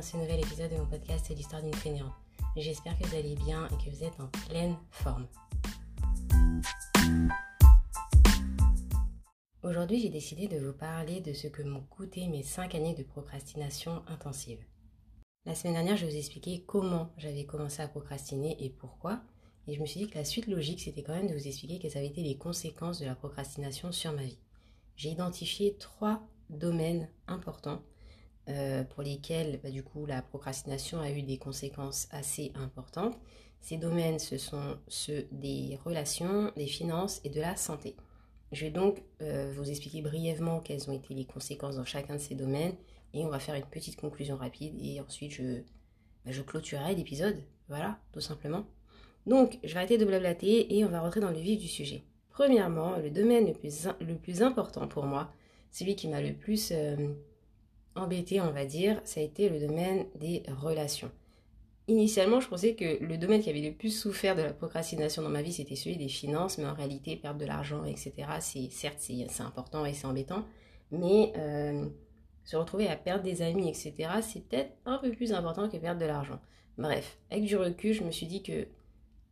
dans ce nouvel épisode de mon podcast C'est l'histoire d'une fainéante. J'espère que vous allez bien et que vous êtes en pleine forme. Aujourd'hui, j'ai décidé de vous parler de ce que m'ont coûté mes 5 années de procrastination intensive. La semaine dernière, je vous ai expliqué comment j'avais commencé à procrastiner et pourquoi. Et je me suis dit que la suite logique, c'était quand même de vous expliquer quelles avaient été les conséquences de la procrastination sur ma vie. J'ai identifié trois domaines importants euh, pour lesquels bah, du coup la procrastination a eu des conséquences assez importantes. Ces domaines, ce sont ceux des relations, des finances et de la santé. Je vais donc euh, vous expliquer brièvement quelles ont été les conséquences dans chacun de ces domaines et on va faire une petite conclusion rapide et ensuite je, bah, je clôturerai l'épisode. Voilà, tout simplement. Donc, je vais arrêter de blablater et on va rentrer dans le vif du sujet. Premièrement, le domaine le plus, le plus important pour moi, celui qui m'a le plus euh, embêté, on va dire, ça a été le domaine des relations. Initialement, je pensais que le domaine qui avait le plus souffert de la procrastination dans ma vie, c'était celui des finances, mais en réalité, perdre de l'argent, etc., c'est certes, c'est important et c'est embêtant, mais euh, se retrouver à perdre des amis, etc., c'est peut-être un peu plus important que perdre de l'argent. Bref, avec du recul, je me suis dit que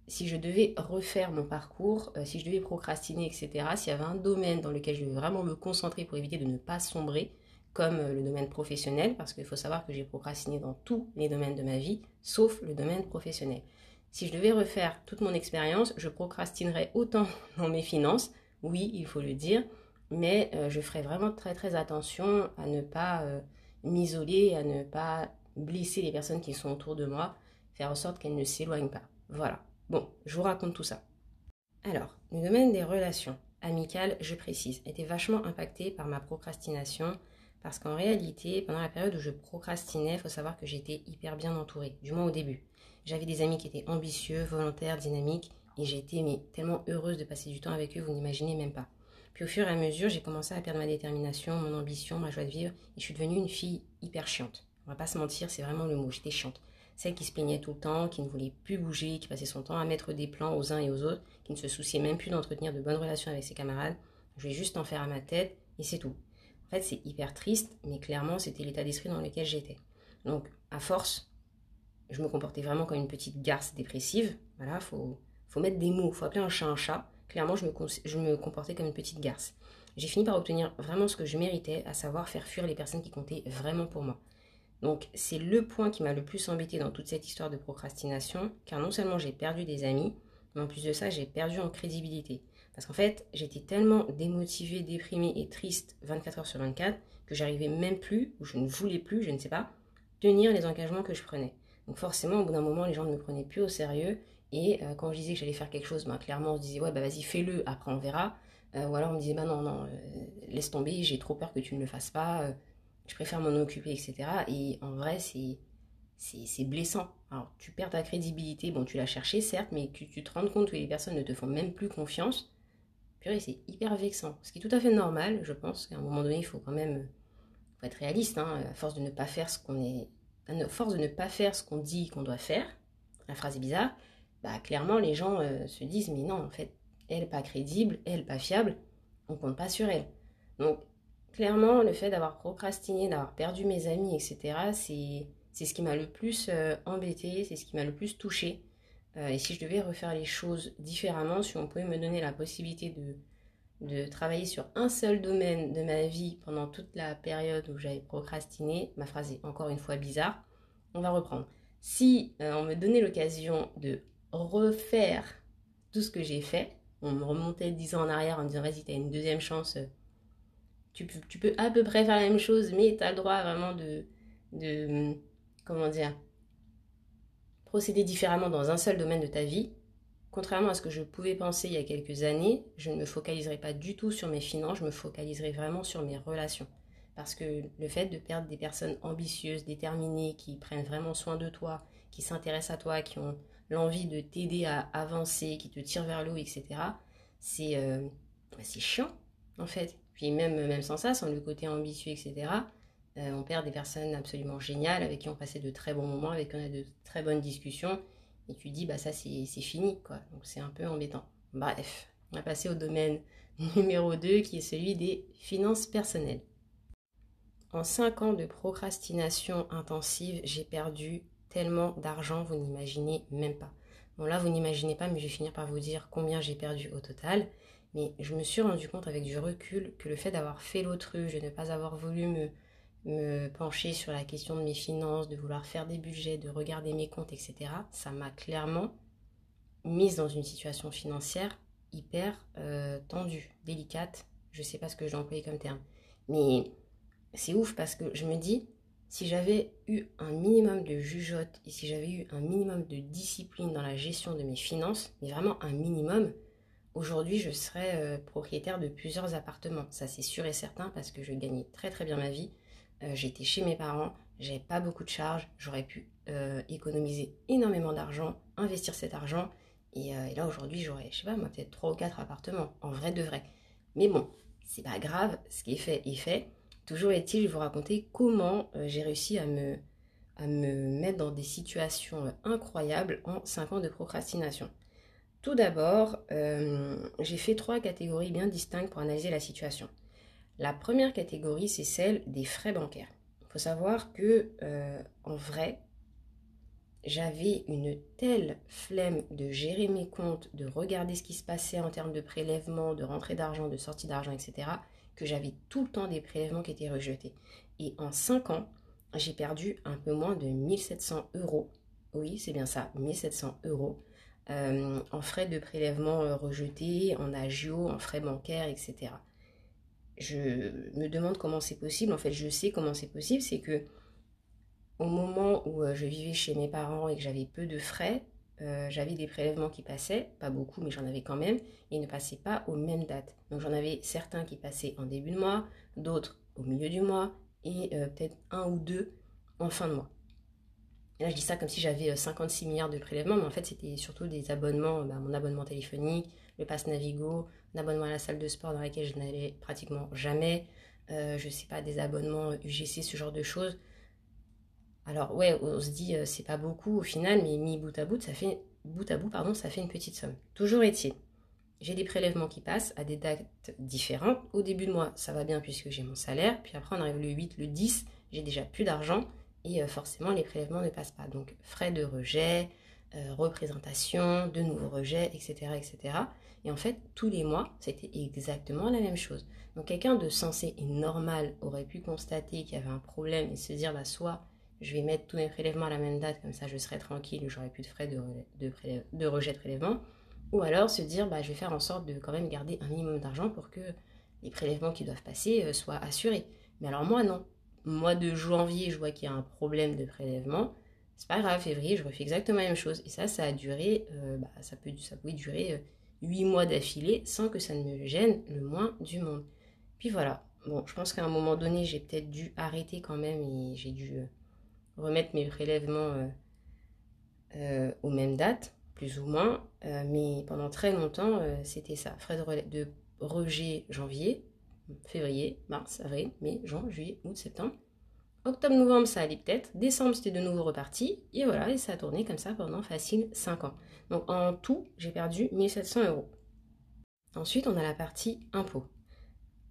si je devais refaire mon parcours, euh, si je devais procrastiner, etc., s'il y avait un domaine dans lequel je devais vraiment me concentrer pour éviter de ne pas sombrer, comme euh, le domaine professionnel, parce qu'il faut savoir que j'ai procrastiné dans tous les domaines de ma vie, sauf le domaine professionnel. Si je devais refaire toute mon expérience, je procrastinerais autant dans mes finances, oui, il faut le dire, mais euh, je ferais vraiment très très attention à ne pas euh, m'isoler, à ne pas blesser les personnes qui sont autour de moi, faire en sorte qu'elles ne s'éloignent pas. Voilà. Bon, je vous raconte tout ça. Alors, le domaine des relations amicales, je précise, était vachement impacté par ma procrastination parce qu'en réalité, pendant la période où je procrastinais, il faut savoir que j'étais hyper bien entourée, du moins au début. J'avais des amis qui étaient ambitieux, volontaires, dynamiques, et j'étais tellement heureuse de passer du temps avec eux, vous n'imaginez même pas. Puis au fur et à mesure, j'ai commencé à perdre ma détermination, mon ambition, ma joie de vivre, et je suis devenue une fille hyper chiante. On va pas se mentir, c'est vraiment le mot, j'étais chiante. Celle qui se plaignait tout le temps, qui ne voulait plus bouger, qui passait son temps à mettre des plans aux uns et aux autres, qui ne se souciait même plus d'entretenir de bonnes relations avec ses camarades. Je voulais juste en faire à ma tête, et c'est tout. En fait, c'est hyper triste, mais clairement, c'était l'état d'esprit dans lequel j'étais. Donc, à force, je me comportais vraiment comme une petite garce dépressive. Voilà, faut, faut mettre des mots, faut appeler un chat un chat. Clairement, je me, je me comportais comme une petite garce. J'ai fini par obtenir vraiment ce que je méritais, à savoir faire fuir les personnes qui comptaient vraiment pour moi. Donc, c'est le point qui m'a le plus embêté dans toute cette histoire de procrastination, car non seulement j'ai perdu des amis, mais en plus de ça, j'ai perdu en crédibilité. Parce qu'en fait, j'étais tellement démotivée, déprimée et triste 24 heures sur 24 que j'arrivais même plus, ou je ne voulais plus, je ne sais pas, tenir les engagements que je prenais. Donc forcément, au bout d'un moment, les gens ne me prenaient plus au sérieux. Et euh, quand je disais que j'allais faire quelque chose, ben, clairement, on se disait, ouais, bah vas-y, fais-le, après on verra. Euh, ou alors on me disait, bah non, non, euh, laisse tomber, j'ai trop peur que tu ne le fasses pas, je préfère m'en occuper, etc. Et en vrai, c'est blessant. Alors, tu perds ta crédibilité, bon, tu l'as cherché, certes, mais tu te rends compte que les personnes ne te font même plus confiance, purée, c'est hyper vexant. Ce qui est tout à fait normal, je pense qu'à un moment donné, il faut quand même être réaliste, hein, à force de ne pas faire ce qu'on est. À force de ne pas faire ce qu'on dit qu'on doit faire, la phrase est bizarre, bah clairement les gens euh, se disent mais non, en fait, elle pas crédible, elle pas fiable, on compte pas sur elle. Donc clairement, le fait d'avoir procrastiné, d'avoir perdu mes amis, etc., c'est ce qui m'a le plus euh, embêté, c'est ce qui m'a le plus touché. Euh, et si je devais refaire les choses différemment, si on pouvait me donner la possibilité de, de travailler sur un seul domaine de ma vie pendant toute la période où j'avais procrastiné, ma phrase est encore une fois bizarre, on va reprendre. Si euh, on me donnait l'occasion de refaire tout ce que j'ai fait, on me remontait dix ans en arrière en me disant vas-y, t'as une deuxième chance, euh, tu, tu, peux à peu près faire la même chose, mais tu as le droit vraiment de, de comment dire, procéder différemment dans un seul domaine de ta vie, contrairement à ce que je pouvais penser il y a quelques années, je ne me focaliserai pas du tout sur mes finances, je me focaliserai vraiment sur mes relations. Parce que le fait de perdre des personnes ambitieuses, déterminées, qui prennent vraiment soin de toi, qui s'intéressent à toi, qui ont l'envie de t'aider à avancer, qui te tirent vers le haut, etc., c'est euh, bah, chiant, en fait. Puis même, même sans ça, sans le côté ambitieux, etc., euh, on perd des personnes absolument géniales avec qui on passait de très bons moments, avec qui on a de très bonnes discussions. Et tu dis, bah ça c'est fini, quoi. Donc c'est un peu embêtant. Bref, on va passer au domaine numéro 2 qui est celui des finances personnelles. En 5 ans de procrastination intensive, j'ai perdu tellement d'argent, vous n'imaginez même pas. Bon là, vous n'imaginez pas, mais je vais finir par vous dire combien j'ai perdu au total. Mais je me suis rendu compte avec du recul que le fait d'avoir fait l'autruche, de ne pas avoir voulu me, me pencher sur la question de mes finances, de vouloir faire des budgets, de regarder mes comptes, etc., ça m'a clairement mise dans une situation financière hyper euh, tendue, délicate. Je ne sais pas ce que j'ai employé comme terme. Mais c'est ouf parce que je me dis, si j'avais eu un minimum de jugeote et si j'avais eu un minimum de discipline dans la gestion de mes finances, mais vraiment un minimum, aujourd'hui je serais euh, propriétaire de plusieurs appartements. Ça c'est sûr et certain parce que je gagnais très très bien ma vie. Euh, j'étais chez mes parents, j'avais pas beaucoup de charges, j'aurais pu euh, économiser énormément d'argent, investir cet argent. Et, et là aujourd'hui j'aurais, je sais pas, moi peut-être trois ou quatre appartements, en vrai de vrai. Mais bon, c'est pas grave, ce qui est fait est fait. Toujours est-il, je vais vous raconter comment euh, j'ai réussi à me, à me mettre dans des situations euh, incroyables en 5 ans de procrastination. Tout d'abord, euh, j'ai fait trois catégories bien distinctes pour analyser la situation. La première catégorie, c'est celle des frais bancaires. Il faut savoir que, en vrai, j'avais une telle flemme de gérer mes comptes, de regarder ce qui se passait en termes de prélèvement, de rentrée d'argent, de sortie d'argent, etc., que j'avais tout le temps des prélèvements qui étaient rejetés. Et en 5 ans, j'ai perdu un peu moins de 1700 euros. Oui, c'est bien ça, 1700 euros euh, en frais de prélèvement euh, rejetés, en agio, en frais bancaires, etc. Je me demande comment c'est possible. En fait, je sais comment c'est possible. C'est que au moment où euh, je vivais chez mes parents et que j'avais peu de frais, euh, j'avais des prélèvements qui passaient, pas beaucoup, mais j'en avais quand même, et ne passaient pas aux mêmes dates. Donc j'en avais certains qui passaient en début de mois, d'autres au milieu du mois, et euh, peut-être un ou deux en fin de mois. Là, je dis ça comme si j'avais 56 euh, milliards de prélèvements, mais en fait, c'était surtout des abonnements, bah, mon abonnement téléphonique, le pass Navigo, un abonnement à la salle de sport dans laquelle je n'allais pratiquement jamais, je ne sais pas, des abonnements UGC, ce genre de choses. Alors ouais, on se dit c'est pas beaucoup au final, mais mis bout à bout, ça fait bout à bout, pardon, ça fait une petite somme. Toujours est-il, j'ai des prélèvements qui passent à des dates différentes. Au début de mois, ça va bien puisque j'ai mon salaire, puis après on arrive le 8, le 10, j'ai déjà plus d'argent et forcément les prélèvements ne passent pas. Donc frais de rejet, représentation, de nouveaux rejets, etc., etc. Et en fait, tous les mois, c'était exactement la même chose. Donc quelqu'un de sensé et normal aurait pu constater qu'il y avait un problème et se dire bah soit je vais mettre tous mes prélèvements à la même date, comme ça je serai tranquille, j'aurai plus de frais de, de, rejet de prélèvement. Ou alors se dire, bah, je vais faire en sorte de quand même garder un minimum d'argent pour que les prélèvements qui doivent passer euh, soient assurés. Mais alors moi, non. Mois de janvier, je vois qu'il y a un problème de prélèvement. C'est pas grave, février, je refais exactement la même chose. Et ça, ça a duré, euh, bah, ça, peut, ça pouvait durer 8 euh, mois d'affilée sans que ça ne me gêne le moins du monde. Puis voilà. Bon, je pense qu'à un moment donné, j'ai peut-être dû arrêter quand même et j'ai dû remettre mes prélèvements euh, euh, aux mêmes dates, plus ou moins. Euh, mais pendant très longtemps, c'était ça. Frais de, de rejet janvier, février, mars, avril, mai, juin, juillet, août, septembre. Octobre, novembre, ça allait peut-être. Décembre, c'était de nouveau reparti. Et voilà, et ça a tourné comme ça pendant facile 5 ans. Donc en tout, j'ai perdu 1700 euros. Ensuite, on a la partie impôt.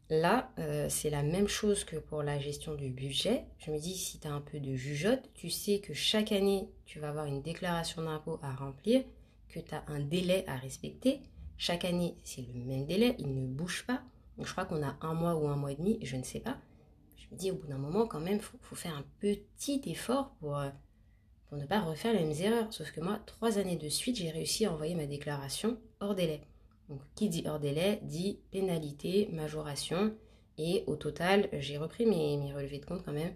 Là, euh, c'est la même chose que pour la gestion du budget. Je me dis, si tu as un peu de jugeote, tu sais que chaque année, tu vas avoir une déclaration d'impôt à remplir, que tu as un délai à respecter. Chaque année, c'est le même délai, il ne bouge pas. Donc, je crois qu'on a un mois ou un mois et demi, je ne sais pas. Je au bout d'un moment, quand même, il faut, faire un petit effort pour, euh, pour ne pas refaire les mêmes erreurs. Sauf que moi, trois années de suite, j'ai réussi à envoyer ma déclaration hors délai. Donc, qui dit hors délai dit pénalité, majoration. Et au total, j'ai repris mes, relevés de compte quand même.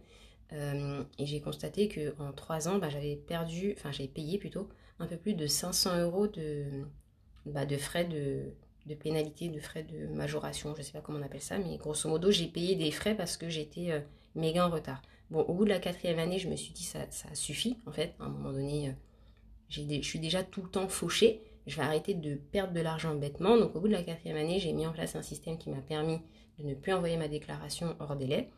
Euh, et j'ai constaté qu'en trois ans, bah, j'avais perdu, enfin j'avais payé plutôt un peu plus de 500 euros de, bah, de frais de, de, pénalité, de frais de majoration, je ne sais pas comment on appelle ça, mais grosso modo, j'ai payé des frais parce que j'étais euh, méga en retard. Bon, au bout de la quatrième année, je me suis dit ça, suffit en fait. À un moment donné, euh, je suis déjà tout le temps fauché je vais arrêter de perdre de l'argent bêtement. Donc au bout de la quatrième année, j'ai mis en place un système qui m'a permis de ne plus envoyer ma déclaration hors délai.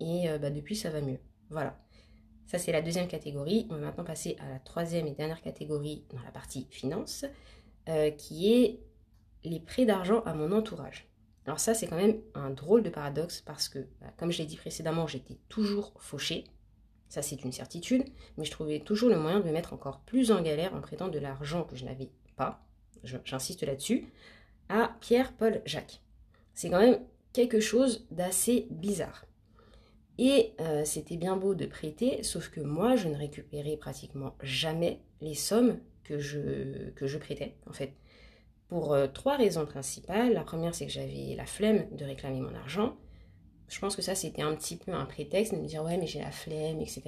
Et euh, bah, depuis, ça va mieux. Voilà. Ça, c'est la deuxième catégorie. On va maintenant passer à la troisième et dernière catégorie dans la partie finance, qui est les prêts d'argent à mon entourage. Alors ça, c'est quand même un drôle de paradoxe parce que, bah, comme je l'ai dit précédemment, j'étais toujours fauchée. Ça, c'est une certitude. Mais je trouvais toujours le moyen de me mettre encore plus en galère en prêtant de l'argent que je n'avais pas, j'insiste là-dessus, à Pierre-Paul Jacques. C'est quand même quelque chose d'assez bizarre. Et euh, c'était bien beau de prêter, sauf que moi, je ne récupérais pratiquement jamais les sommes que je, que je prêtais, en fait. Pour euh, trois raisons principales. La première, c'est que j'avais la flemme de réclamer mon argent. Je pense que ça, c'était un petit peu un prétexte de me dire, ouais, mais j'ai la flemme, etc.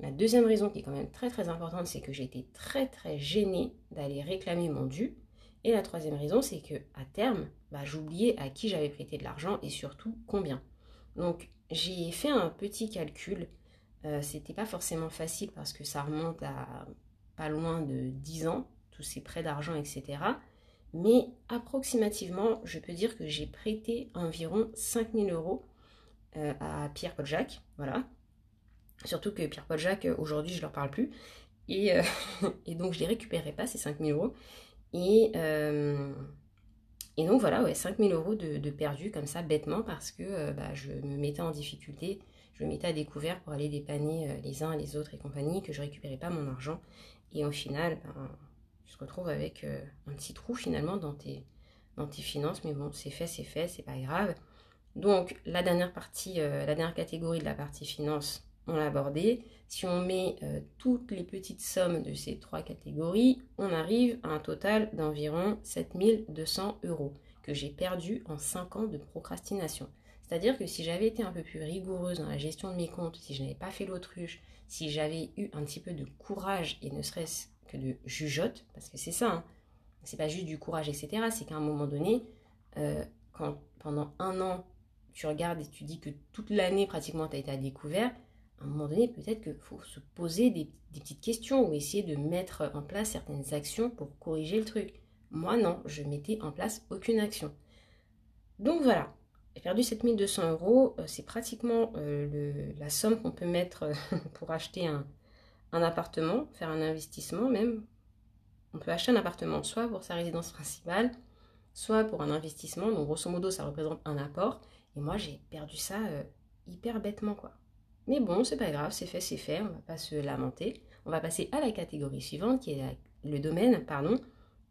La deuxième raison qui est quand même très très importante, c'est que j'étais très très gênée d'aller réclamer mon dû. Et la troisième raison, c'est que à terme, bah, j'oubliais à qui j'avais prêté de l'argent et surtout combien. Donc j'ai fait un petit calcul. Euh, c'était pas forcément facile parce que ça remonte à pas loin de 10 ans, tous ces prêts d'argent, etc. Mais approximativement, je peux dire que j'ai prêté environ 5000 euros euh, à Pierre-Paul Jacques. Voilà. Surtout que Pierre-Paul Jacques, aujourd'hui, je ne leur parle plus. Et, euh, donc, je les récupérerai pas, ces 5000 euros. Et, euh, donc voilà, ouais, 5000 euros de, de perdus comme ça, bêtement, parce que euh, bah, je me mettais en difficulté, je me mettais à découvert pour aller dépanner euh, les uns les autres et compagnie, que je récupérais pas mon argent. Et au final, ben, tu te retrouves avec euh, un petit trou finalement dans tes, dans tes finances, mais bon, c'est fait, c'est fait, c'est pas grave. Donc la dernière partie, la dernière catégorie de la partie finance, on l'a abordé. Si on met euh, toutes les petites sommes de ces trois catégories, on arrive à un total d'environ 7200 euros que j'ai perdu en 5 ans de procrastination. C'est-à-dire que si j'avais été un peu plus rigoureuse dans la gestion de mes comptes, si je n'avais pas fait l'autruche, si j'avais eu un petit peu de courage et ne serait-ce que de jugeote, parce que c'est ça, hein, c'est pas juste du courage, etc. C'est qu'à un moment donné, euh, quand pendant un an, tu regardes et tu dis que toute l'année pratiquement tu as été à découvert, à un moment donné, peut-être qu'il faut se poser des, petites questions ou essayer de mettre en place certaines actions pour corriger le truc. Moi, non, je mettais en place aucune action. Donc voilà, j'ai perdu 7200 euros. Euh, c'est pratiquement euh, la somme qu'on peut mettre pour acheter un, un, appartement, faire un investissement même. On peut acheter un appartement soit pour sa résidence principale, soit pour un investissement. Donc grosso modo, ça représente un apport. Et moi, j'ai perdu ça hyper bêtement, quoi. Mais bon, c'est pas grave, c'est fait, c'est fait, on va pas se lamenter. On va passer à la catégorie suivante qui est le domaine pardon,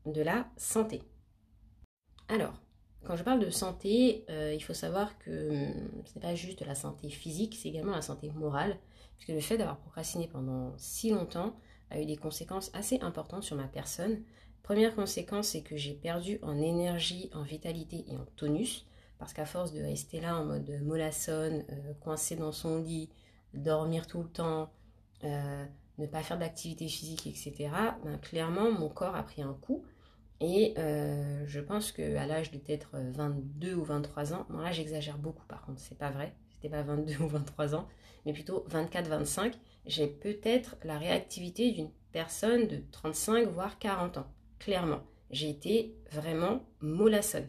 de la santé. Alors, quand je parle de santé, euh, il faut savoir que hum, ce n'est pas juste la santé physique, c'est également la santé morale, puisque le fait d'avoir procrastiné pendant si longtemps a eu des conséquences assez importantes sur ma personne. Première conséquence, c'est que j'ai perdu en énergie, en vitalité et en tonus, parce qu'à force de rester là en mode mollassonne, euh, coincé dans son lit, dormir tout le temps, euh, ne pas faire d'activité physique, etc., ben, clairement, mon corps a pris un coup. Et euh, je pense qu'à l'âge de peut-être 22 ou 23 ans, là j'exagère beaucoup par contre, c'est pas vrai, c'était pas 22 ou 23 ans, mais plutôt 24-25, j'ai peut-être la réactivité d'une personne de 35 voire 40 ans, clairement. J'ai été vraiment mollassonne.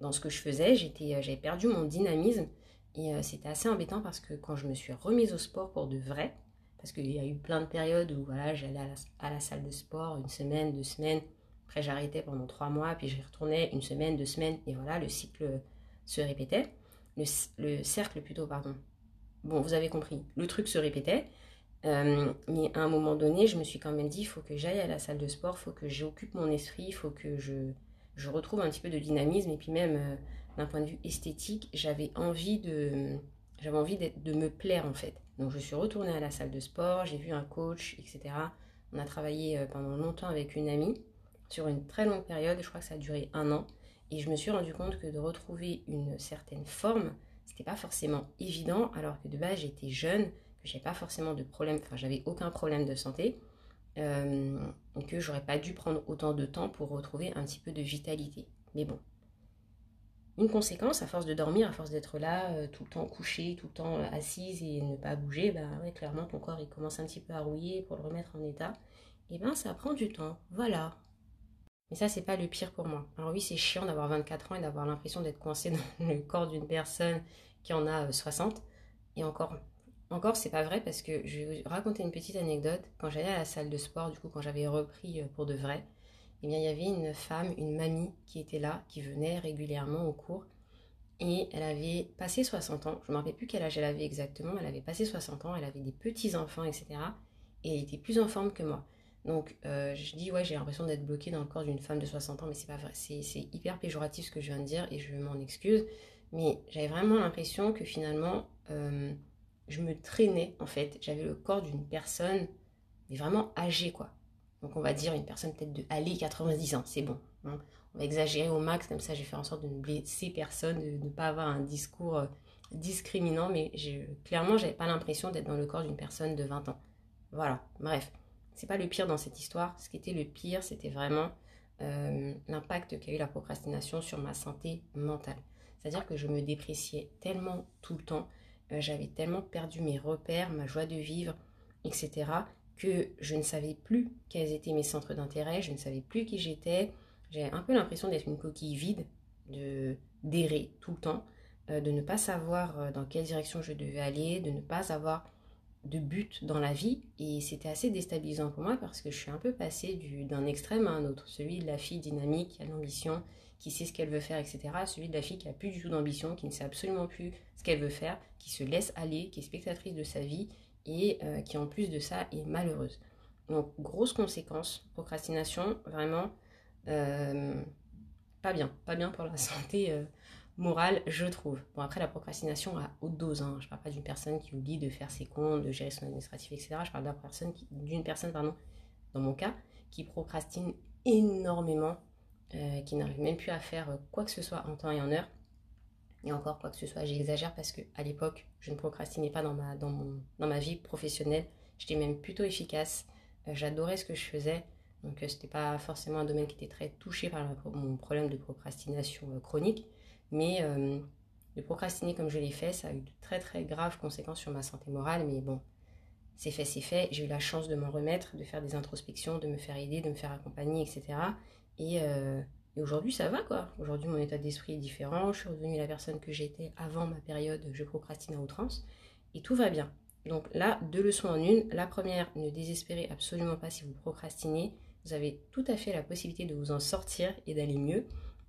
Dans ce que je faisais, euh, j'avais perdu mon dynamisme et euh, c'était assez embêtant parce que quand je me suis remise au sport pour de vrai, parce qu'il y a eu plein de périodes où voilà, j'allais à, la, salle de sport une semaine, deux semaines, après j'arrêtais pendant trois mois, puis je retournais une semaine, deux semaines, et voilà, le cycle se répétait. Le, cercle plutôt, pardon. Bon, vous avez compris, le truc se répétait. Euh, mais à un moment donné, je me suis quand même dit, il faut que j'aille à la salle de sport, il faut que j'occupe mon esprit, il faut que je, je retrouve un petit peu de dynamisme et puis même euh, d'un point de vue esthétique, j'avais envie de j'avais envie de me plaire en fait. Donc je suis retournée à la salle de sport, j'ai vu un coach, etc. On a travaillé euh, pendant longtemps avec une amie sur une très longue période, je crois que ça a duré un an, et je me suis rendu compte que de retrouver une certaine forme, c'était pas forcément évident, alors que de base j'étais jeune, que j'avais pas forcément de problème, enfin j'avais aucun problème de santé, euh, que j'aurais pas dû prendre autant de temps pour retrouver un petit peu de vitalité. Mais bon. Une conséquence, à force de dormir, à force d'être là, euh, tout le temps couché, tout le temps euh, assise et ne pas bouger, bah ouais, clairement ton corps il commence un petit peu à rouiller pour le remettre en état. Et ben ça prend du temps, voilà. Mais ça c'est pas le pire pour moi. Alors oui c'est chiant d'avoir 24 ans et d'avoir l'impression d'être coincé dans le corps d'une personne qui en a 60. Et encore, encore, c'est pas vrai parce que je vais vous raconter une petite anecdote. Quand j'allais à la salle de sport, du coup, quand j'avais repris euh, pour de vrai, eh bien, il y avait une femme, une mamie qui était là, qui venait régulièrement au cours. et elle avait passé 60 ans. Je ne me rappelle plus quel âge elle avait exactement, elle avait passé 60 ans, elle avait des petits-enfants, etc. Et elle était plus en forme que moi. Donc euh, je dis, ouais, j'ai l'impression d'être bloquée dans le corps d'une femme de 60 ans, mais c'est pas vrai. C'est hyper péjoratif ce que je viens de dire et je m'en excuse. Mais j'avais vraiment l'impression que finalement, euh, je me traînais en fait. J'avais le corps d'une personne, mais vraiment âgée quoi. Donc on va dire une personne peut-être de aller 90 ans, c'est bon. Hein. On va exagérer au max, comme ça je vais faire en sorte de ne blesser personne, de ne pas avoir un discours euh, discriminant, mais je, clairement j'avais pas l'impression d'être dans le corps d'une personne de 20 ans. Voilà, bref. C'est pas le pire dans cette histoire. Ce qui était le pire, c'était vraiment euh, l'impact qu'a eu la procrastination sur ma santé mentale. C'est-à-dire que je me dépréciais tellement tout le temps, euh, j'avais tellement perdu mes repères, ma joie de vivre, etc., que je ne savais plus quels étaient mes centres d'intérêt, je ne savais plus qui j'étais. J'avais un peu l'impression d'être une coquille vide, de d'errer tout le temps, euh, de ne pas savoir dans quelle direction je devais aller, de ne pas avoir de but dans la vie et c'était assez déstabilisant pour moi parce que je suis un peu passée d'un extrême à un autre, celui de la fille dynamique qui a l'ambition, qui sait ce qu'elle veut faire, etc. Celui de la fille qui a plus du tout d'ambition, qui ne sait absolument plus ce qu'elle veut faire, qui se laisse aller, qui est spectatrice de sa vie et euh, qui en plus de ça est malheureuse. Donc grosse conséquence, procrastination, vraiment euh, pas bien, pas bien pour la santé euh, morale, je trouve. Bon, après, la procrastination à haute dose. Hein. Je parle pas d'une personne qui oublie de faire ses comptes, de gérer son administratif, etc. Je parle d'une personne, qui, personne pardon, dans mon cas, qui procrastine énormément, euh, qui n'arrive même plus à faire quoi que ce soit en temps et en heure. Et encore, quoi que ce soit, j'exagère parce que à l'époque, je ne procrastinais pas dans ma, dans dans ma vie professionnelle. J'étais même plutôt efficace. Euh, j'adorais ce que je faisais. Donc, euh, ce n'était pas forcément un domaine qui était très touché par mon problème de procrastination chronique. Mais euh, de procrastiner comme je l'ai fait, ça a eu de très très graves conséquences sur ma santé morale. Mais bon, c'est fait, c'est fait. J'ai eu la chance de m'en remettre, de faire des introspections, de me faire aider, de me faire accompagner, etc. Euh, et, aujourd'hui, ça va quoi. Aujourd'hui, mon état d'esprit est différent. Je suis redevenue la personne que j'étais avant ma période je procrastine à outrance. Et tout va bien. Donc là, deux leçons en une. La première, ne désespérez absolument pas si vous procrastinez. Vous avez tout à fait la possibilité de vous en sortir et d'aller mieux.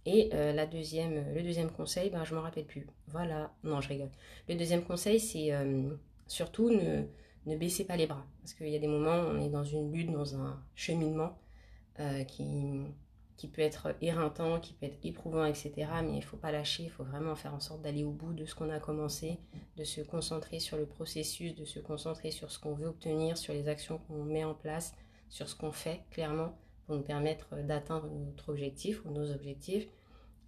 Et euh, la deuxième, le deuxième conseil, ben, je ne me rappelle plus. Voilà, non, je rigole. Le deuxième conseil, c'est euh, surtout ne, ne baissez pas les bras. Parce qu'il y a des moments où on est dans une lutte, dans un cheminement euh, qui, qui peut être éreintant, qui peut être éprouvant, etc. Mais il ne faut pas lâcher, il faut vraiment faire en sorte d'aller au bout de ce qu'on a commencé, de se concentrer sur le processus, de se concentrer sur ce qu'on veut obtenir, sur les actions qu'on met en place, sur ce qu'on fait clairement pour nous permettre d'atteindre notre objectif ou nos objectifs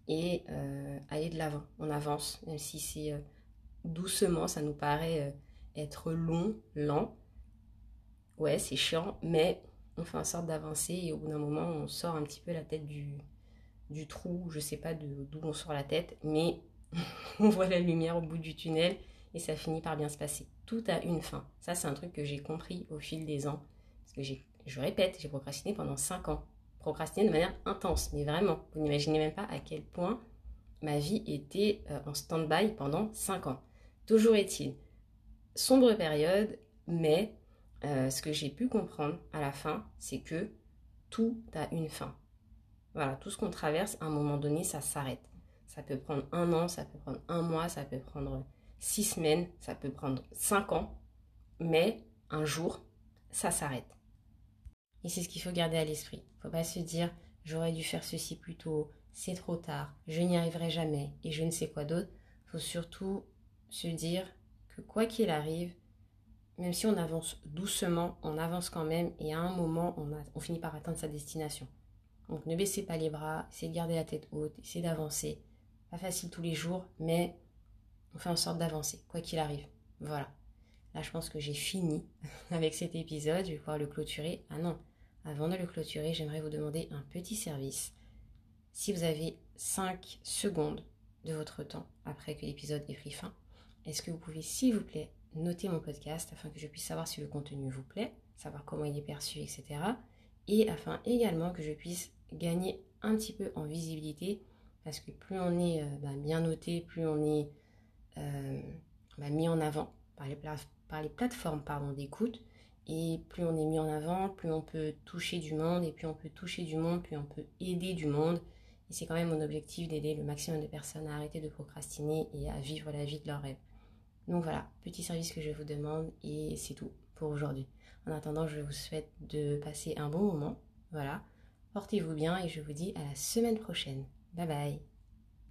et euh, aller de l'avant. On avance, même si c'est euh, doucement, ça nous paraît euh, être long, lent. Ouais, c'est chiant, mais on fait en sorte d'avancer et au bout d'un moment, on sort un petit peu la tête du, du trou. Je sais pas d'où on sort la tête, mais on voit la lumière au bout du tunnel et ça finit par bien se passer. Tout a une fin. Ça, c'est un truc que j'ai compris au fil des ans. Parce que j'ai je répète, j'ai procrastiné pendant 5 ans. Procrastiné de manière intense, mais vraiment, vous n'imaginez même pas à quel point ma vie était euh, en stand-by pendant 5 ans. Toujours est-il, sombre période, mais euh, ce que j'ai pu comprendre à la fin, c'est que tout a une fin. Voilà, tout ce qu'on traverse, à un moment donné, ça s'arrête. Ça peut prendre un an, ça peut prendre un mois, ça peut prendre six semaines, ça peut prendre cinq ans, mais un jour, ça s'arrête. Et c'est ce qu'il faut garder à l'esprit. Il ne faut pas se dire j'aurais dû faire ceci plus tôt, c'est trop tard, je n'y arriverai jamais et je ne sais quoi d'autre. Il faut surtout se dire que quoi qu'il arrive, même si on avance doucement, on avance quand même et à un moment, on, on finit par atteindre sa destination. Donc ne baissez pas les bras, essayez de garder la tête haute, essayez d'avancer. Pas facile tous les jours, mais on fait en sorte d'avancer, quoi qu'il arrive. Voilà. Là, je pense que j'ai fini avec cet épisode. Je vais pouvoir le clôturer. Ah non, avant de le clôturer, j'aimerais vous demander un petit service. Si vous avez 5 secondes de votre temps après que l'épisode ait pris fin, est-ce que vous pouvez, s'il vous plaît, noter mon podcast afin que je puisse savoir si le contenu vous plaît, savoir comment il est perçu, etc. Et afin également que je puisse gagner un petit peu en visibilité, parce que plus on est euh, bah, bien noté, plus on est euh, bah, mis en avant par les, par les plateformes d'écoute, et plus on est mis en avant, plus on peut toucher du monde. Et plus on peut toucher du monde, plus on peut aider du monde. Et c'est quand même mon objectif d'aider le maximum de personnes à arrêter de procrastiner et à vivre la vie de leur rêve. Donc voilà, petit service que je vous demande et c'est tout pour aujourd'hui. En attendant, je vous souhaite de passer un bon moment. Voilà, portez-vous bien et je vous dis à la semaine prochaine. Bye bye